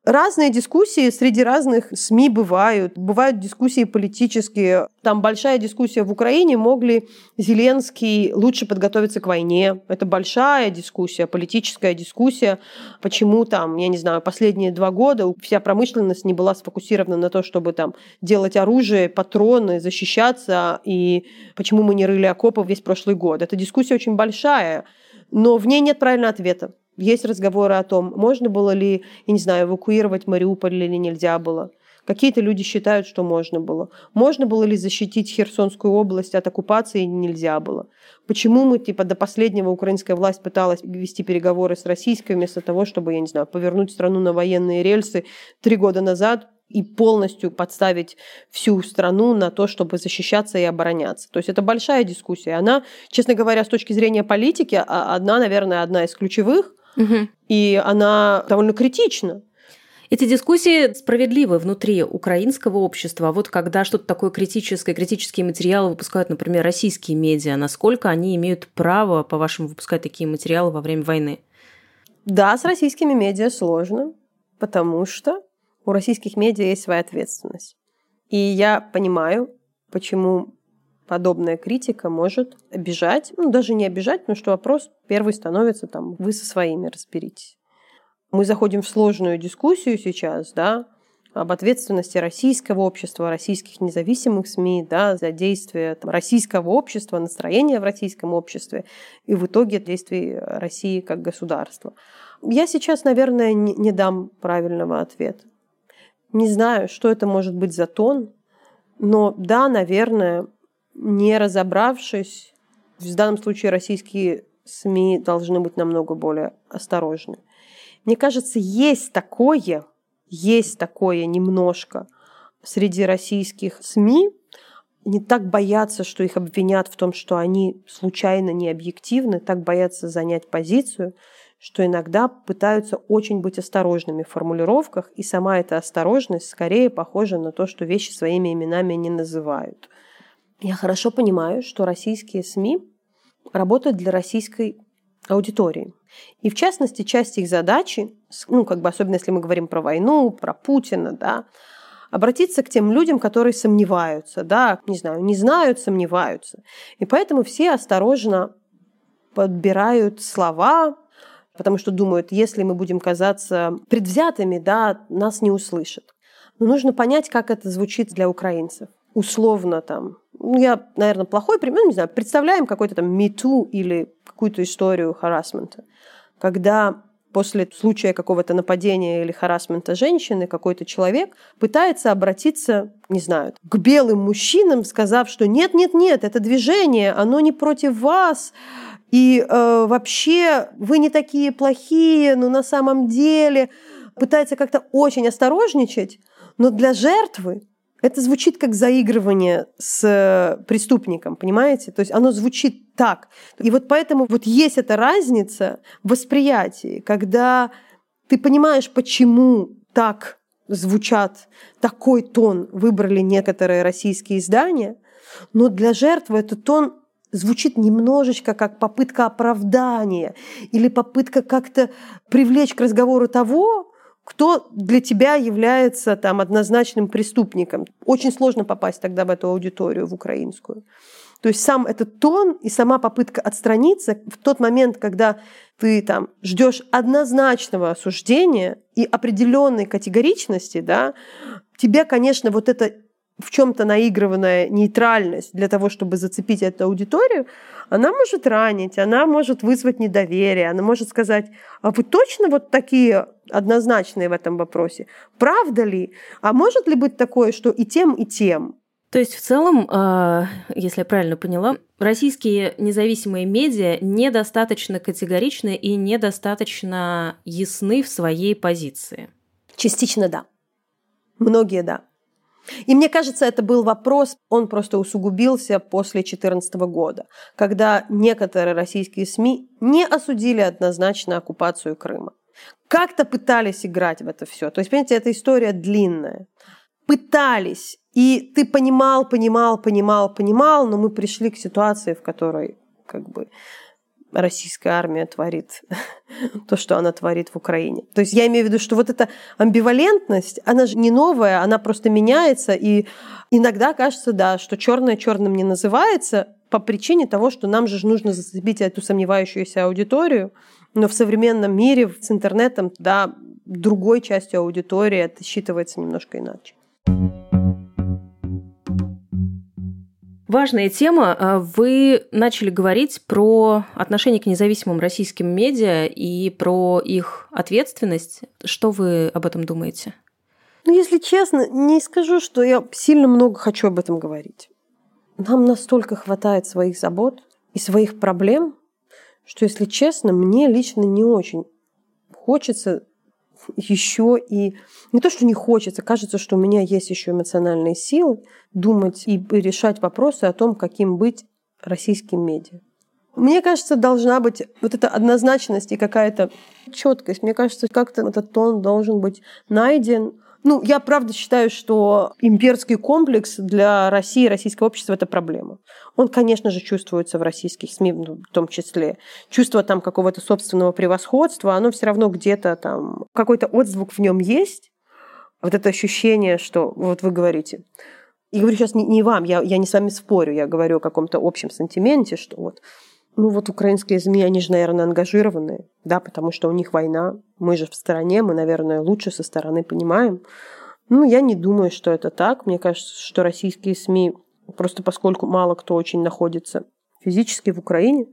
Разные дискуссии среди разных СМИ бывают. Бывают дискуссии политические. Там большая дискуссия в Украине, мог ли Зеленский лучше подготовиться к войне. Это большая дискуссия, политическая дискуссия. Почему там, я не знаю, последние два года вся промышленность не была сфокусирована на то, чтобы там делать оружие, патроны, защищаться, и почему мы не рыли окопы весь прошлый год. Эта дискуссия очень большая, но в ней нет правильного ответа. Есть разговоры о том, можно было ли, я не знаю, эвакуировать Мариуполь или нельзя было. Какие-то люди считают, что можно было. Можно было ли защитить Херсонскую область от оккупации нельзя было. Почему мы типа до последнего украинская власть пыталась вести переговоры с российской вместо того, чтобы, я не знаю, повернуть страну на военные рельсы три года назад и полностью подставить всю страну на то, чтобы защищаться и обороняться. То есть это большая дискуссия. Она, честно говоря, с точки зрения политики, а, одна, наверное, одна из ключевых, Угу. И она довольно критична.
Эти дискуссии справедливы внутри украинского общества. А вот когда что-то такое критическое, критические материалы выпускают, например, российские медиа, насколько они имеют право, по-вашему, выпускать такие материалы во время войны?
Да, с российскими медиа сложно, потому что у российских медиа есть своя ответственность. И я понимаю, почему подобная критика может обижать, ну, даже не обижать, потому что вопрос первый становится там, вы со своими разберитесь. Мы заходим в сложную дискуссию сейчас, да, об ответственности российского общества, российских независимых СМИ да, за действия там, российского общества, настроение в российском обществе и в итоге действий России как государства. Я сейчас, наверное, не, не дам правильного ответа. Не знаю, что это может быть за тон, но да, наверное, не разобравшись, в данном случае российские СМИ должны быть намного более осторожны. Мне кажется, есть такое, есть такое немножко среди российских СМИ, не так боятся, что их обвинят в том, что они случайно не объективны, так боятся занять позицию, что иногда пытаются очень быть осторожными в формулировках, и сама эта осторожность скорее похожа на то, что вещи своими именами не называют. Я хорошо понимаю, что российские СМИ работают для российской аудитории. И в частности, часть их задачи, ну, как бы особенно если мы говорим про войну, про Путина, да, обратиться к тем людям, которые сомневаются, да, не знаю, не знают, сомневаются. И поэтому все осторожно подбирают слова, потому что думают, если мы будем казаться предвзятыми, да, нас не услышат. Но нужно понять, как это звучит для украинцев. Условно там я, наверное, плохой пример, ну, не знаю, представляем какой-то там MeToo или какую-то историю харасмента, когда после случая какого-то нападения или харасмента женщины какой-то человек пытается обратиться, не знаю, к белым мужчинам, сказав, что нет, нет, нет, это движение, оно не против вас, и э, вообще вы не такие плохие, но на самом деле пытается как-то очень осторожничать, но для жертвы это звучит как заигрывание с э, преступником, понимаете? То есть оно звучит так. И вот поэтому вот есть эта разница в восприятии, когда ты понимаешь, почему так звучат, такой тон выбрали некоторые российские издания, но для жертвы этот тон звучит немножечко как попытка оправдания или попытка как-то привлечь к разговору того, кто для тебя является там однозначным преступником. Очень сложно попасть тогда в эту аудиторию, в украинскую. То есть сам этот тон и сама попытка отстраниться в тот момент, когда ты там ждешь однозначного осуждения и определенной категоричности, да, тебе, конечно, вот это в чем-то наигрыванная нейтральность для того, чтобы зацепить эту аудиторию, она может ранить, она может вызвать недоверие, она может сказать, а вы точно вот такие однозначные в этом вопросе? Правда ли? А может ли быть такое, что и тем, и тем?
То есть в целом, а, если я правильно поняла, российские независимые медиа недостаточно категоричны и недостаточно ясны в своей позиции.
Частично да. Многие да. И мне кажется, это был вопрос, он просто усугубился после 2014 года, когда некоторые российские СМИ не осудили однозначно оккупацию Крыма. Как-то пытались играть в это все. То есть, понимаете, эта история длинная. Пытались. И ты понимал, понимал, понимал, понимал, но мы пришли к ситуации, в которой как бы российская армия творит то, что она творит в Украине. То есть я имею в виду, что вот эта амбивалентность, она же не новая, она просто меняется, и иногда кажется, да, что черное черным не называется по причине того, что нам же нужно зацепить эту сомневающуюся аудиторию, но в современном мире с интернетом, да, другой частью аудитории это считывается немножко иначе.
Важная тема. А, вы начали говорить про отношение к независимым российским медиа и про их ответственность. Что вы об этом думаете?
Ну, если честно, не скажу, что я сильно много хочу об этом говорить. Нам настолько хватает своих забот и своих проблем, что, если честно, мне лично не очень хочется еще и не то, что не хочется, кажется, что у меня есть еще эмоциональные силы думать и решать вопросы о том, каким быть российским медиа. Мне кажется, должна быть вот эта однозначность и какая-то четкость. Мне кажется, как-то этот тон должен быть найден, ну, я правда считаю, что имперский комплекс для России и российского общества – это проблема. Он, конечно же, чувствуется в российских СМИ ну, в том числе. Чувство там какого-то собственного превосходства, оно все равно где-то там, какой-то отзвук в нем есть. Вот это ощущение, что вот вы говорите. И говорю сейчас не, не вам, я, я не с вами спорю, я говорю о каком-то общем сантименте, что вот ну вот украинские СМИ, они же, наверное, ангажированные, да, потому что у них война. Мы же в стороне, мы, наверное, лучше со стороны понимаем. Ну, я не думаю, что это так. Мне кажется, что российские СМИ, просто поскольку мало кто очень находится физически в Украине,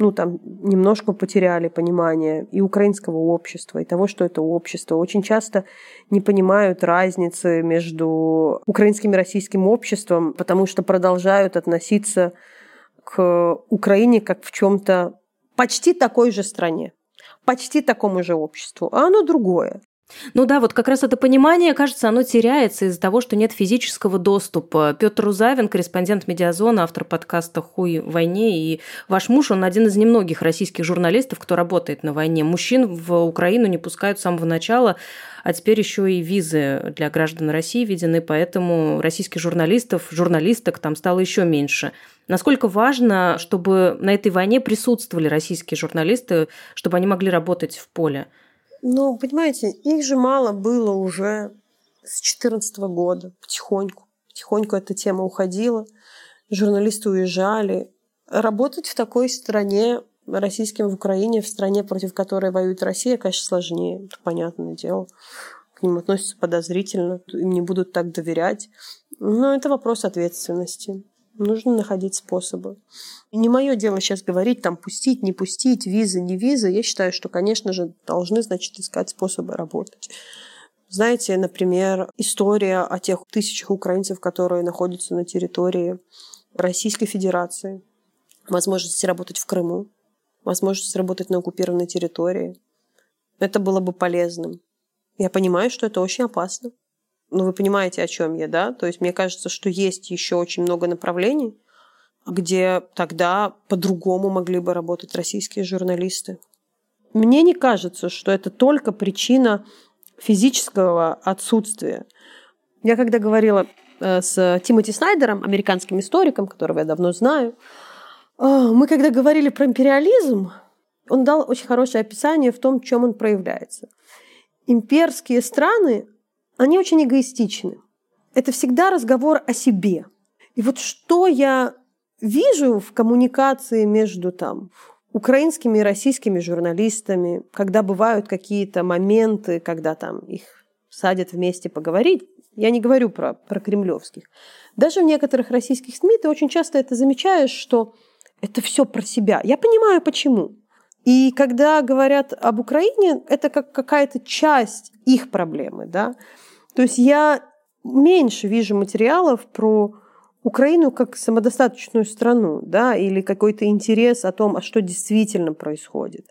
ну, там немножко потеряли понимание и украинского общества, и того, что это общество. Очень часто не понимают разницы между украинским и российским обществом, потому что продолжают относиться к Украине как в чем-то почти такой же стране, почти такому же обществу, а оно другое.
Ну да, вот как раз это понимание, кажется, оно теряется из-за того, что нет физического доступа. Петр Рузавин, корреспондент Медиазона, автор подкаста «Хуй войне», и ваш муж, он один из немногих российских журналистов, кто работает на войне. Мужчин в Украину не пускают с самого начала, а теперь еще и визы для граждан России введены, поэтому российских журналистов, журналисток там стало еще меньше. Насколько важно, чтобы на этой войне присутствовали российские журналисты, чтобы они могли работать в поле?
Ну, понимаете, их же мало было уже с 2014 года, потихоньку. Потихоньку эта тема уходила, журналисты уезжали. Работать в такой стране, российским в Украине, в стране, против которой воюет Россия, конечно, сложнее, это понятное дело. К ним относятся подозрительно, им не будут так доверять. Но это вопрос ответственности. Нужно находить способы. И не мое дело сейчас говорить, там, пустить, не пустить, визы, не визы. Я считаю, что, конечно же, должны, значит, искать способы работать. Знаете, например, история о тех тысячах украинцев, которые находятся на территории Российской Федерации, возможность работать в Крыму, возможность работать на оккупированной территории. Это было бы полезным. Я понимаю, что это очень опасно. Ну, вы понимаете, о чем я, да? То есть мне кажется, что есть еще очень много направлений, где тогда по-другому могли бы работать российские журналисты. Мне не кажется, что это только причина физического отсутствия. Я когда говорила э, с Тимоти Снайдером, американским историком, которого я давно знаю, э, мы когда говорили про империализм, он дал очень хорошее описание в том, чем он проявляется. Имперские страны они очень эгоистичны. Это всегда разговор о себе. И вот что я вижу в коммуникации между там украинскими и российскими журналистами, когда бывают какие-то моменты, когда там их садят вместе поговорить, я не говорю про, про кремлевских. Даже в некоторых российских СМИ ты очень часто это замечаешь, что это все про себя. Я понимаю, почему. И когда говорят об Украине, это как какая-то часть их проблемы, да. То есть я меньше вижу материалов про Украину как самодостаточную страну, да, или какой-то интерес о том, а что действительно происходит.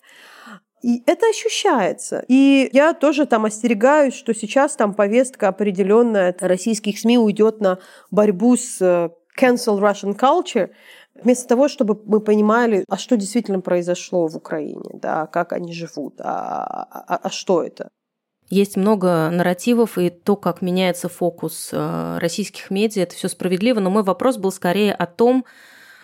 И это ощущается. И я тоже там остерегаюсь, что сейчас там повестка определенная российских СМИ уйдет на борьбу с э, cancel Russian culture, вместо того, чтобы мы понимали, а что действительно произошло в Украине, да, как они живут, а, а, а, а что это.
Есть много нарративов, и то, как меняется фокус э, российских медиа, это все справедливо. Но мой вопрос был скорее о том,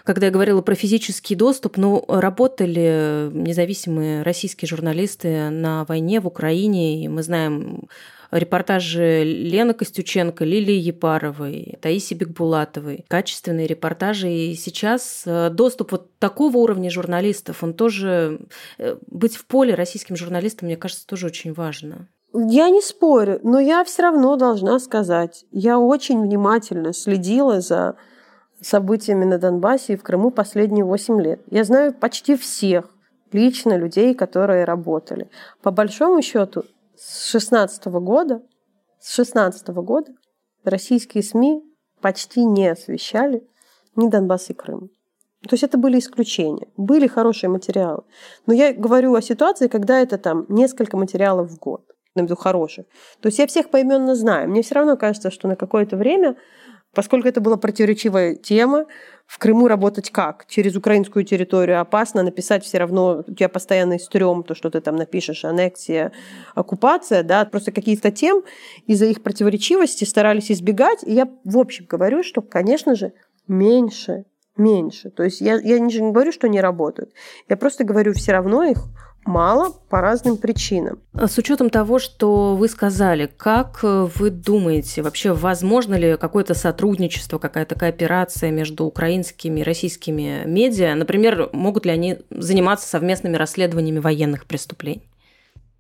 Когда я говорила про физический доступ, ну, работали независимые российские журналисты на войне в Украине, и мы знаем репортажи Лены Костюченко, Лилии Епаровой, Таиси Бекбулатовой. Качественные репортажи. И сейчас э, доступ вот такого уровня журналистов, он тоже... Э, быть в поле российским журналистам, мне кажется, тоже очень важно.
Я не спорю, но я все равно должна сказать, я очень внимательно следила за событиями на Донбассе и в Крыму последние 8 лет. Я знаю почти всех лично людей, которые работали. По большому счету, с 16 года, с 16 года российские СМИ почти не освещали ни Донбасс и Крым. То есть это были исключения. Были хорошие материалы. Но я говорю о ситуации, когда это там несколько материалов в год. Виду хороших. То есть я всех поименно знаю. Мне все равно кажется, что на какое-то время Поскольку это была противоречивая тема, в Крыму работать как? Через украинскую территорию опасно, написать все равно, у тебя постоянный стрём, то, что ты там напишешь, аннексия, оккупация, да, просто какие-то тем из-за их противоречивости старались избегать. И я в общем говорю, что, конечно же, меньше, меньше. То есть я, я не говорю, что не работают. Я просто говорю, все равно их мало по разным причинам.
А с учетом того, что вы сказали, как э, вы думаете, вообще возможно ли какое-то сотрудничество, какая-то кооперация между украинскими и российскими медиа? Например, могут ли они заниматься совместными расследованиями военных преступлений?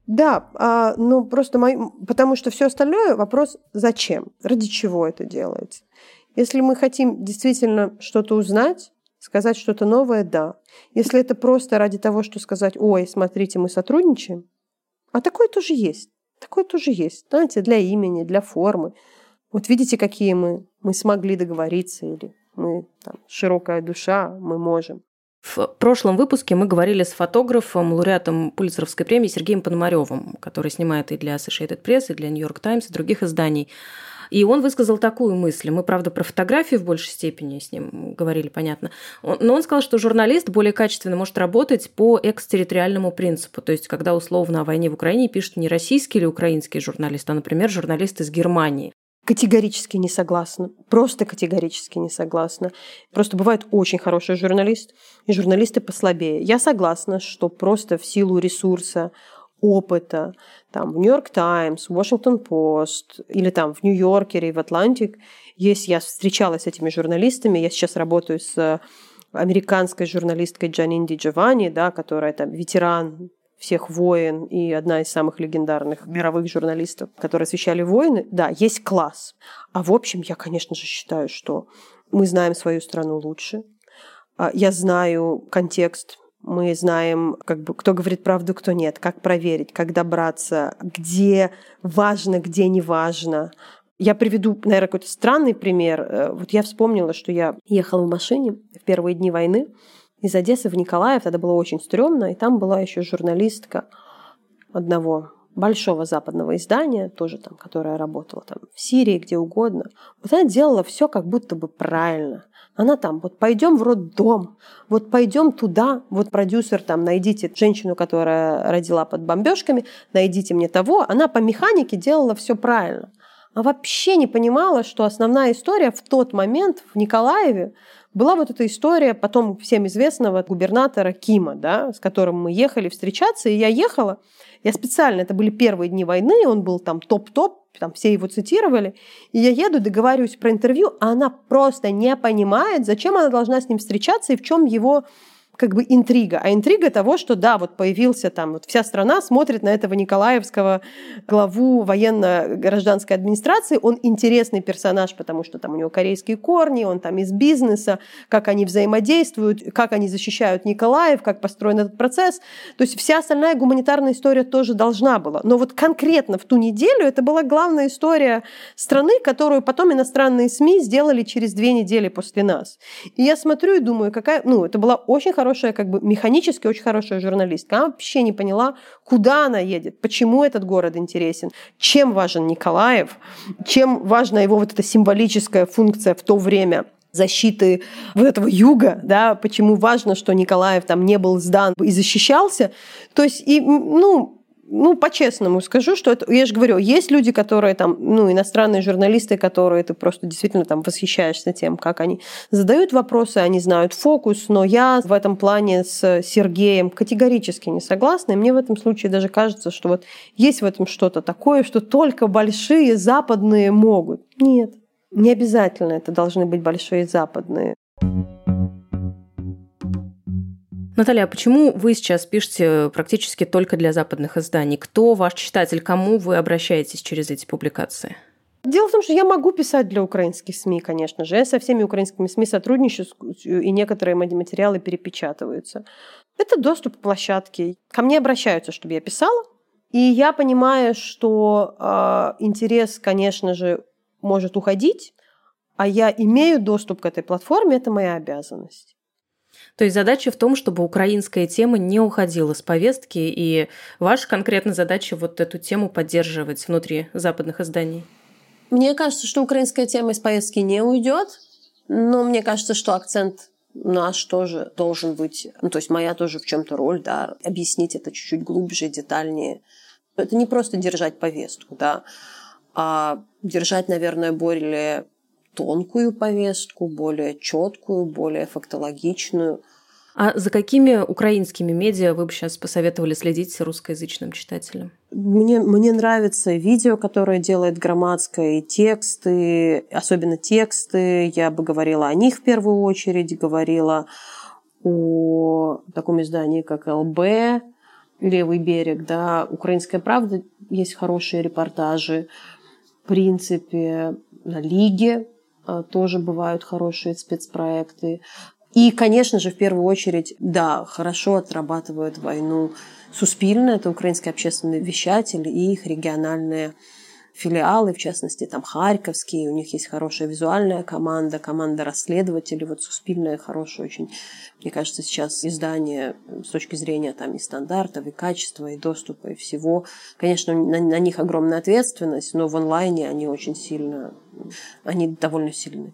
Да, а, ну просто мой, потому что все остальное вопрос зачем, ради чего это делается. Если мы хотим действительно что-то узнать, Сказать что-то новое – да. Если это просто ради того, что сказать, ой, смотрите, мы сотрудничаем, а такое тоже есть. Такое тоже есть. Знаете, для имени, для формы. Вот видите, какие мы. Мы смогли договориться или мы там, широкая душа, мы можем.
В прошлом выпуске мы говорили с фотографом, лауреатом Пулицеровской премии Сергеем Пономаревым, который снимает и для Associated Press, и для New York Times, и других изданий. И он высказал такую мысль. Мы, правда, про фотографии в большей степени с ним говорили, понятно. Но он сказал, что журналист более качественно может работать по экстерриториальному принципу. То есть, когда условно о войне в Украине пишет не российский или украинский журналист, а, например, журналист из Германии.
Категорически не согласна. Просто категорически не согласна. Просто бывает очень хороший журналист и журналисты послабее. Я согласна, что просто в силу ресурса, опыта, там, в Нью-Йорк Таймс, Вашингтон Пост или там в Нью-Йоркере и в Атлантик есть, я встречалась с этими журналистами, я сейчас работаю с американской журналисткой Джанинди Джованни, да, которая там ветеран всех войн и одна из самых легендарных мировых журналистов, которые освещали войны, да, есть класс. А в общем, я, конечно же, считаю, что мы знаем свою страну лучше. А, я знаю контекст мы знаем, как бы, кто говорит правду, кто нет, как проверить, как добраться, где важно, где не важно. Я приведу, наверное, какой-то странный пример. Э, вот я вспомнила, что я ехала в машине в первые дни войны из Одессы в Николаев. Тогда было очень стрёмно, и там была еще журналистка одного большого западного издания, тоже там, которая работала там в Сирии, где угодно. Вот она делала все как будто бы правильно. Она там, вот пойдем в роддом, вот пойдем туда, вот продюсер там, найдите женщину, которая родила под бомбежками, найдите мне того. Она по механике делала все правильно. А вообще не понимала, что основная история в тот момент в Николаеве была вот эта история потом всем известного губернатора Кима, да, с которым мы ехали встречаться, и я ехала, я специально, это были первые дни войны, он был там топ-топ, там все его цитировали, и я еду, договариваюсь про интервью, а она просто не понимает, зачем она должна с ним встречаться и в чем его как бы интрига. А интрига того, что да, вот появился там, вот вся страна смотрит на этого Николаевского главу военно-гражданской администрации. Он интересный персонаж, потому что там у него корейские корни, он там из бизнеса, как они взаимодействуют, как они защищают Николаев, как построен этот процесс. То есть вся остальная гуманитарная история тоже должна была. Но вот конкретно в ту неделю это была главная история страны, которую потом иностранные СМИ сделали через две недели после нас. И я смотрю и думаю, какая... Ну, это была очень хорошая как бы механически очень хорошая журналистка. Она вообще не поняла, куда она едет, почему этот город интересен, чем важен Николаев, чем важна его вот эта символическая функция в то время защиты вот этого юга, да, почему важно, что Николаев там не был сдан и защищался. То есть, и, ну, ну, по-честному скажу, что это, я же говорю, есть люди, которые там, ну, иностранные журналисты, которые ты просто действительно там восхищаешься тем, как они задают вопросы, они знают фокус, но я в этом плане с Сергеем категорически не согласна, и мне в этом случае даже кажется, что вот есть в этом что-то такое, что только большие западные могут. Нет, не обязательно это должны быть большие западные.
Наталья, а почему вы сейчас пишете практически только для западных изданий? Кто ваш читатель? Кому вы обращаетесь через эти публикации?
Дело в том, что я могу писать для украинских СМИ, конечно же. Я со всеми украинскими СМИ сотрудничаю, и некоторые мои материалы перепечатываются. Это доступ к площадке. Ко мне обращаются, чтобы я писала. И я понимаю, что э, интерес, конечно же, может уходить, а я имею доступ к этой платформе, это моя обязанность.
То есть задача в том, чтобы украинская тема не уходила с повестки, и ваша конкретная задача вот эту тему поддерживать внутри западных изданий?
Мне кажется, что украинская тема из повестки не уйдет, но мне кажется, что акцент наш тоже должен быть, ну, то есть моя тоже в чем-то роль, да, объяснить это чуть-чуть глубже, детальнее. Это не просто держать повестку, да, а держать, наверное, более тонкую повестку, более четкую, более фактологичную.
А за какими украинскими медиа вы бы сейчас посоветовали следить русскоязычным читателям?
Мне, мне нравится видео, которое делает Громадская, и тексты, особенно тексты. Я бы говорила о них в первую очередь, говорила о таком издании, как ЛБ, «Левый берег», да, «Украинская правда», есть хорошие репортажи. В принципе, на Лиге тоже бывают хорошие спецпроекты. И, конечно же, в первую очередь, да, хорошо отрабатывают войну Суспильно, это украинский общественный вещатель и их региональные филиалы, в частности, там Харьковские, у них есть хорошая визуальная команда, команда расследователей, вот Суспильная хорошая очень, мне кажется, сейчас издание с точки зрения там и стандартов, и качества, и доступа, и всего. Конечно, на, на них огромная ответственность, но в онлайне они очень сильно, они довольно сильны.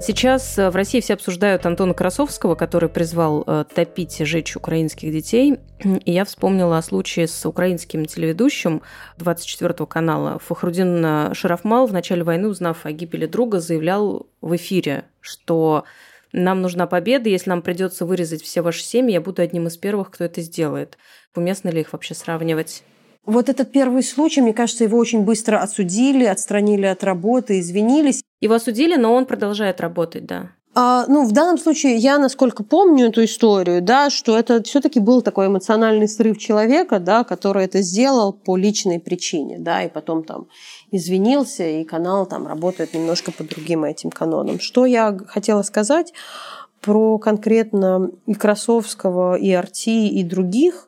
Сейчас э, в России все обсуждают Антона Красовского, который призвал э, топить и жечь украинских детей. И я вспомнила о случае с украинским телеведущим 24 канала. Фахрудин Шарафмал в начале войны, узнав о гибели друга, заявлял в эфире, что нам нужна победа, если нам придется вырезать все ваши семьи, я буду одним из первых, кто это сделает. Уместно ли их вообще сравнивать?
Вот этот первый случай, мне кажется, его очень быстро отсудили, отстранили от работы, извинились.
Его осудили, но он продолжает работать, да.
А, ну, в данном случае я, насколько помню эту историю, да, что это все-таки был такой эмоциональный срыв человека, да, который это сделал по личной причине, да, и потом там извинился, и канал там работает немножко по другим этим канонам. Что я хотела сказать про конкретно и Красовского, и Арти, и других,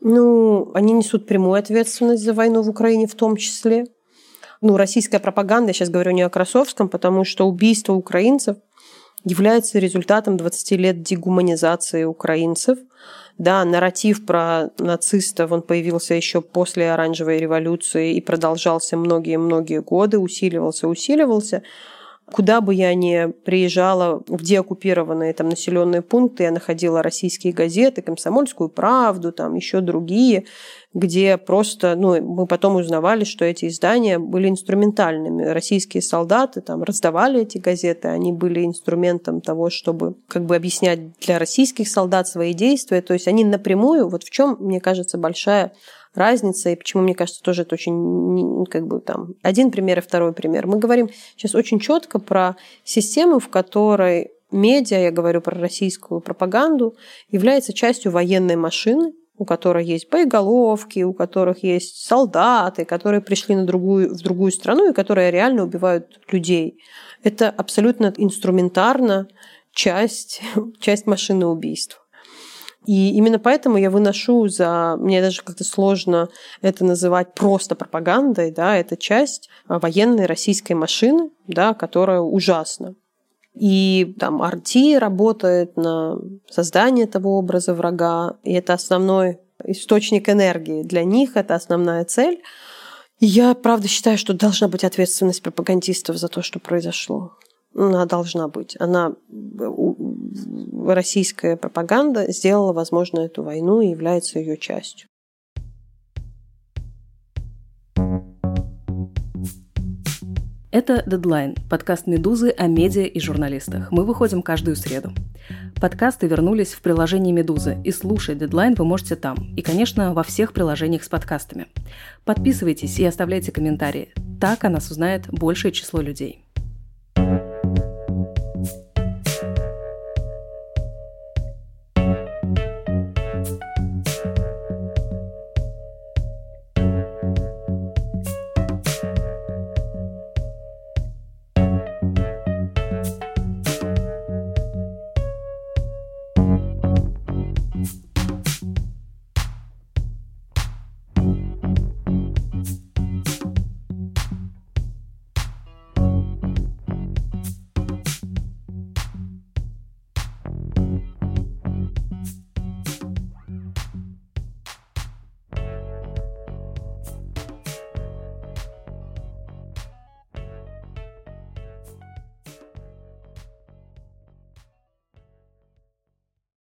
ну, они несут прямую ответственность за войну в Украине в том числе ну, российская пропаганда, я сейчас говорю не о Красовском, потому что убийство украинцев является результатом 20 лет дегуманизации украинцев. Да, нарратив про нацистов, он появился еще после Оранжевой революции и продолжался многие-многие годы, усиливался, усиливался. Куда бы я ни приезжала в деоккупированные там населенные пункты, я находила российские газеты, «Комсомольскую правду», там еще другие, где просто, ну, мы потом узнавали, что эти издания были инструментальными. Российские солдаты там раздавали эти газеты, они были инструментом того, чтобы как бы объяснять для российских солдат свои действия. То есть они напрямую, вот в чем, мне кажется, большая разница, и почему, мне кажется, тоже это очень, как бы там, один пример и второй пример. Мы говорим сейчас очень четко про систему, в которой медиа, я говорю про российскую пропаганду, является частью военной машины, у которой есть боеголовки, у которых есть солдаты, которые пришли на другую, в другую страну и которые реально убивают людей. Это абсолютно инструментарно часть, часть машины убийств. И именно поэтому я выношу за... Мне даже как-то сложно это называть просто пропагандой, да, это часть а, военной российской машины, да, которая ужасна. И там Арти работает на создание того образа врага, и это основной источник энергии. Для них это основная цель. И я, правда, считаю, что должна быть ответственность пропагандистов за то, что произошло. Она должна быть. Она российская пропаганда сделала возможно эту войну и является ее частью.
Это «Дедлайн» – подкаст «Медузы» о медиа и журналистах. Мы выходим каждую среду. Подкасты вернулись в приложение «Медузы», и слушать «Дедлайн» вы можете там. И, конечно, во всех приложениях с подкастами. Подписывайтесь и оставляйте комментарии. Так о нас узнает большее число людей.